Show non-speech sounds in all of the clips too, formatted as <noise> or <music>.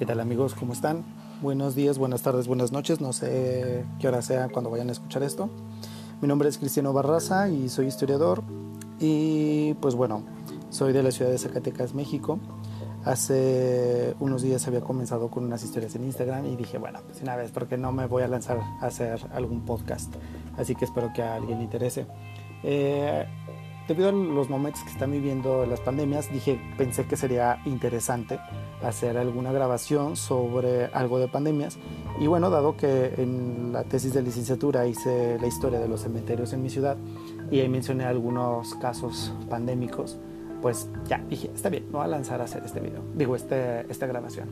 ¿Qué tal amigos? ¿Cómo están? Buenos días, buenas tardes, buenas noches. No sé qué hora sea cuando vayan a escuchar esto. Mi nombre es Cristiano Barraza y soy historiador. Y pues bueno, soy de la ciudad de Zacatecas, México. Hace unos días había comenzado con unas historias en Instagram y dije, bueno, pues una vez, porque no me voy a lanzar a hacer algún podcast? Así que espero que a alguien le interese. Eh, debido a los momentos que están viviendo las pandemias, dije, pensé que sería interesante hacer alguna grabación sobre algo de pandemias. Y bueno, dado que en la tesis de licenciatura hice la historia de los cementerios en mi ciudad y ahí mencioné algunos casos pandémicos, pues ya dije, está bien, me voy a lanzar a hacer este video, digo, este, esta grabación.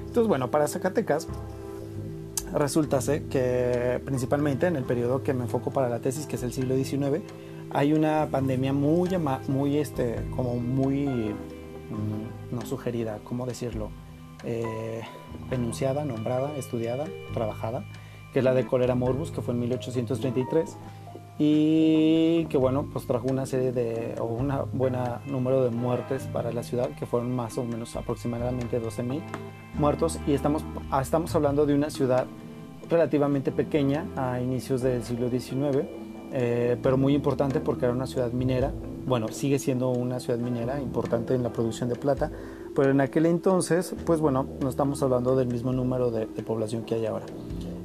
Entonces, bueno, para Zacatecas, resulta que principalmente en el periodo que me enfoco para la tesis, que es el siglo XIX, hay una pandemia muy, este, como muy, mm, no sugerida, ¿cómo decirlo? Eh, enunciada, nombrada, estudiada, trabajada, que es la de cólera morbus, que fue en 1833, y que bueno, pues trajo una serie de, o un buen número de muertes para la ciudad, que fueron más o menos aproximadamente 12.000 muertos, y estamos, estamos hablando de una ciudad relativamente pequeña a inicios del siglo XIX, eh, pero muy importante porque era una ciudad minera. Bueno, sigue siendo una ciudad minera importante en la producción de plata, pero en aquel entonces, pues bueno, no estamos hablando del mismo número de, población que hay ahora.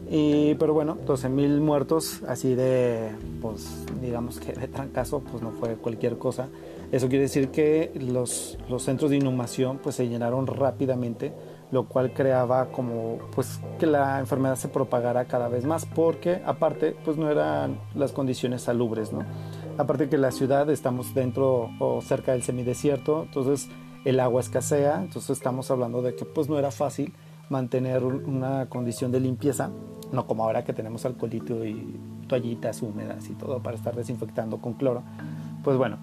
Y, pero bueno, 12.000 muertos, así de, pues digamos que de trancazo, pues no fue cualquier cosa. Eso quiere decir que los, los centros de inhumación pues se llenaron rápidamente lo cual creaba como pues que la enfermedad se propagara cada vez más porque aparte pues no eran las condiciones salubres, ¿no? Aparte que la ciudad estamos dentro o cerca del semidesierto, entonces el agua escasea, entonces estamos hablando de que pues no era fácil mantener una condición de limpieza, no como ahora que tenemos alcoholito y toallitas húmedas y todo para estar desinfectando con cloro. Pues bueno,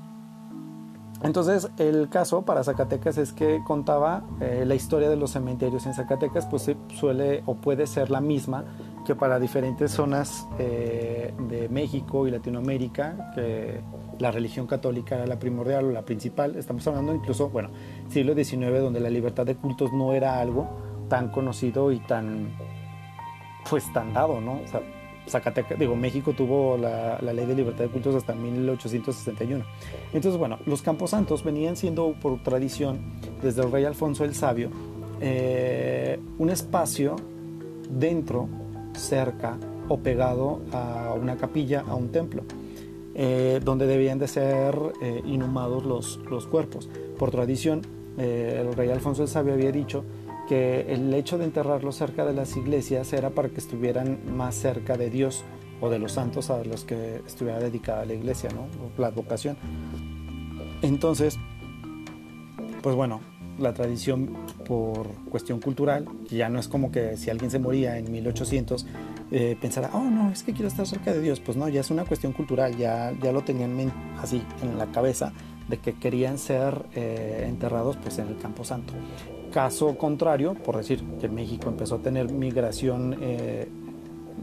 entonces el caso para Zacatecas es que contaba eh, la historia de los cementerios en Zacatecas, pues suele o puede ser la misma que para diferentes zonas eh, de México y Latinoamérica, que la religión católica era la primordial o la principal. Estamos hablando incluso, bueno, siglo XIX, donde la libertad de cultos no era algo tan conocido y tan, pues tan dado, ¿no? O sea, Zacatecas, digo, México tuvo la, ley de libertad de cultos hasta 1861. Entonces, bueno, los camposantos venían siendo por tradición, desde el rey Alfonso el Sabio, eh, un espacio dentro, cerca o pegado a una capilla, a un templo, eh, donde debían de ser eh, inhumados los, los cuerpos. Por tradición, el rey Alfonso el Sabio había dicho el hecho de enterrarlos cerca de las iglesias era para que estuvieran más cerca de Dios o de los santos a los que estuviera dedicada la iglesia, ¿no? la vocación. Entonces, pues bueno, la tradición por cuestión cultural, ya no es como que si alguien se moría en 1800, eh, pensara, oh no, es que quiero estar cerca de Dios. Pues no, ya es una cuestión cultural, ya, ya lo tenían así en la cabeza de que querían ser eh, enterrados pues en el Campo Santo. Caso contrario, por decir que México empezó a tener migración eh,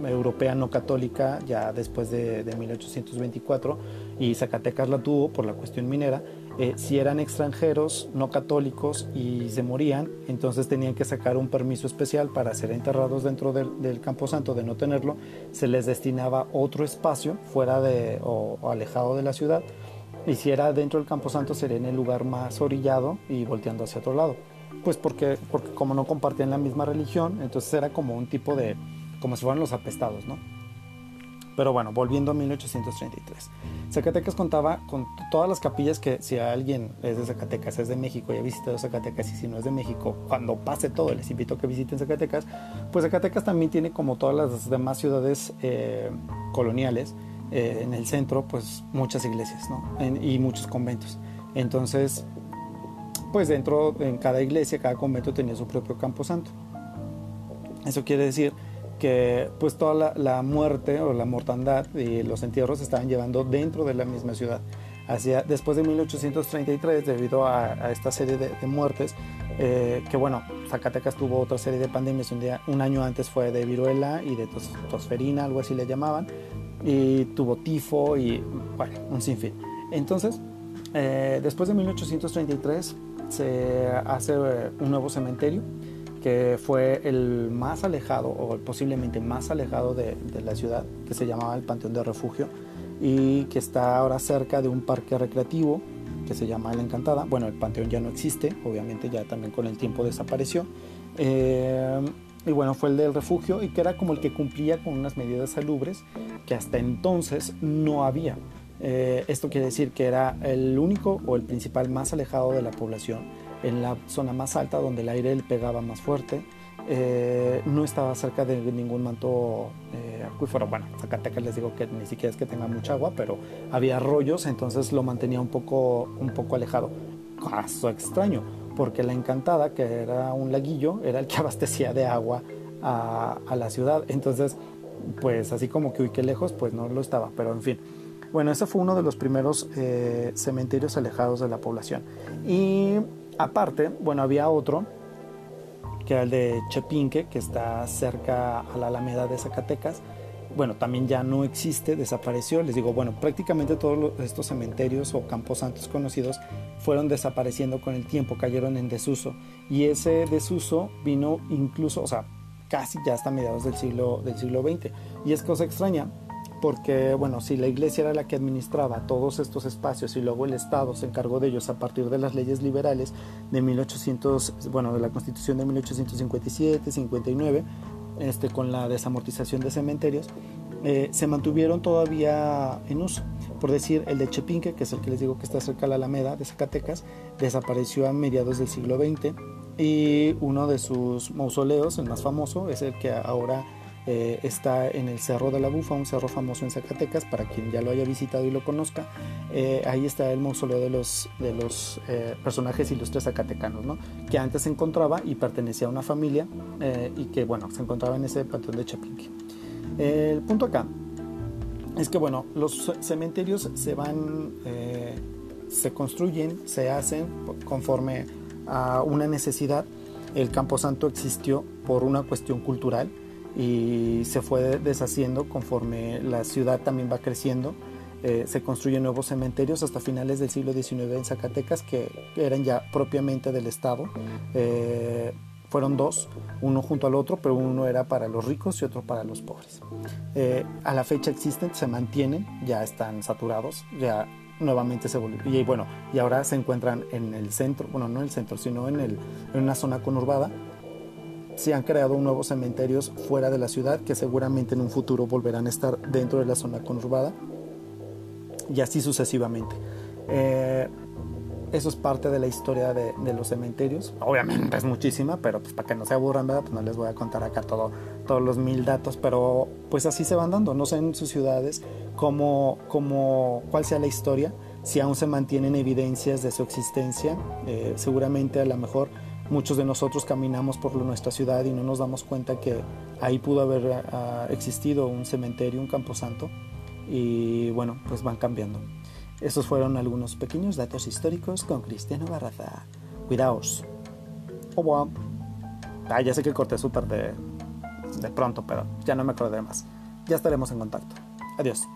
europea no católica ya después de, 1824 y Zacatecas la tuvo por la cuestión minera, eh, si eran extranjeros no católicos y se morían, entonces tenían que sacar un permiso especial para ser enterrados dentro del, del Camposanto, de no tenerlo, se les destinaba otro espacio fuera de o alejado de la ciudad y si era dentro del Camposanto sería en el lugar más orillado y volteando hacia otro lado pues porque, porque como no compartían la misma religión, entonces era como un tipo de, como si fueran los apestados, ¿no? Pero bueno, volviendo a 1833. Zacatecas contaba con todas las capillas que si alguien es de Zacatecas, es de México y ha visitado Zacatecas y si no es de México, cuando pase todo les invito a que visiten Zacatecas, pues Zacatecas también tiene como todas las demás ciudades eh, coloniales, eh, en el centro pues muchas iglesias ¿no? y muchos conventos. Entonces pues dentro, en cada iglesia, cada convento tenía su propio campo santo. Eso quiere decir que pues toda la, muerte o la mortandad y los entierros se estaban llevando dentro de la misma ciudad. Hacia, después de 1833, debido a, esta serie de, muertes, eh, que bueno, Zacatecas tuvo otra serie de pandemias, un, día, un año antes fue de viruela y de tosferina, algo así le llamaban, y tuvo tifo y bueno, un sinfín. Entonces, eh, después de 1833, se hace eh, un nuevo cementerio que fue el más alejado o posiblemente más alejado de, la ciudad, que se llamaba el Panteón de Refugio y que está ahora cerca de un parque recreativo que se llama La Encantada. Bueno, el panteón ya no existe, obviamente ya también con el tiempo desapareció. Eh, y bueno, fue el del refugio y que era como el que cumplía con unas medidas salubres que hasta entonces no había. Eh, esto quiere decir que era el único o el principal más alejado de la población, en la zona más alta donde el aire le pegaba más fuerte, eh, no estaba cerca de ningún manto eh, acuífero. Bueno, Zacatecas les digo que ni siquiera es que tenga mucha agua, pero había arroyos, entonces lo mantenía un poco, un poco alejado. Caso extraño, porque la Encantada, que era un laguillo, era el que <laughs> abastecía de agua a, la ciudad. Entonces, pues así como que uy, qué lejos, pues no lo estaba, pero en fin. Bueno, ese fue uno de los primeros eh, cementerios alejados de la población. Y aparte, bueno, había otro que era el de Chepinque, que está cerca a la Alameda de Zacatecas. Bueno, también ya no existe, desapareció. Les digo, bueno, prácticamente todos estos cementerios o camposantos conocidos fueron desapareciendo con el tiempo, cayeron en desuso. Y ese desuso vino incluso, o sea, casi ya hasta mediados del siglo, del siglo XX. Y es cosa extraña, porque bueno, si la iglesia era la que administraba todos estos espacios y luego el Estado se encargó de ellos a partir de las leyes liberales de 1800, bueno, de la Constitución de 1857, 59, este, con la desamortización de cementerios, eh, se mantuvieron todavía en uso. Por decir, el de Chepinque, que es el que les digo que está cerca de la Alameda de Zacatecas, desapareció a mediados del siglo XX y uno de sus mausoleos, el más famoso, es el que ahora eh, está en el Cerro de la Bufa, un cerro famoso en Zacatecas, para quien ya lo haya visitado y lo conozca. Eh, ahí está el mausoleo de los, de los eh, personajes ilustres zacatecanos, ¿no? que antes se encontraba y pertenecía a una familia y que bueno, se encontraba en ese panteón de Chapinque. el punto acá es que bueno, los cementerios se van, se construyen, se hacen conforme a una necesidad. El Camposanto existió por una cuestión cultural y se fue deshaciendo conforme la ciudad también va creciendo. Eh, se construyen nuevos cementerios hasta finales del siglo XIX en Zacatecas que eran ya propiamente del Estado. Eh, fueron dos, uno junto al otro, pero uno era para los ricos y otro para los pobres. Eh, a la fecha existen, se mantienen, ya están saturados, ya nuevamente se volvieron. Y bueno, y ahora se encuentran en el centro, bueno, no en el centro, sino en, el, en una zona conurbada se han creado nuevos cementerios fuera de la ciudad que seguramente en un futuro volverán a estar dentro de la zona conurbada y así sucesivamente. Eh, eso es parte de la historia de, los cementerios. Obviamente es muchísima, pero pues para que no se aburran, Pues no les voy a contar acá todo, todos los mil datos, pero pues así se van dando. No sé en sus ciudades cómo, cómo, cuál sea la historia, si aún se mantienen evidencias de su existencia. Eh, seguramente a lo mejor Muchos de nosotros caminamos por nuestra ciudad y no nos damos cuenta que ahí pudo haber ah, existido un cementerio, un camposanto, y bueno, pues van cambiando. Esos fueron algunos pequeños datos históricos con Cristiano Barraza. Cuidaos. Oh, ah, ya sé que corté súper de, de pronto, pero ya no me acordaré más. Ya estaremos en contacto. Adiós.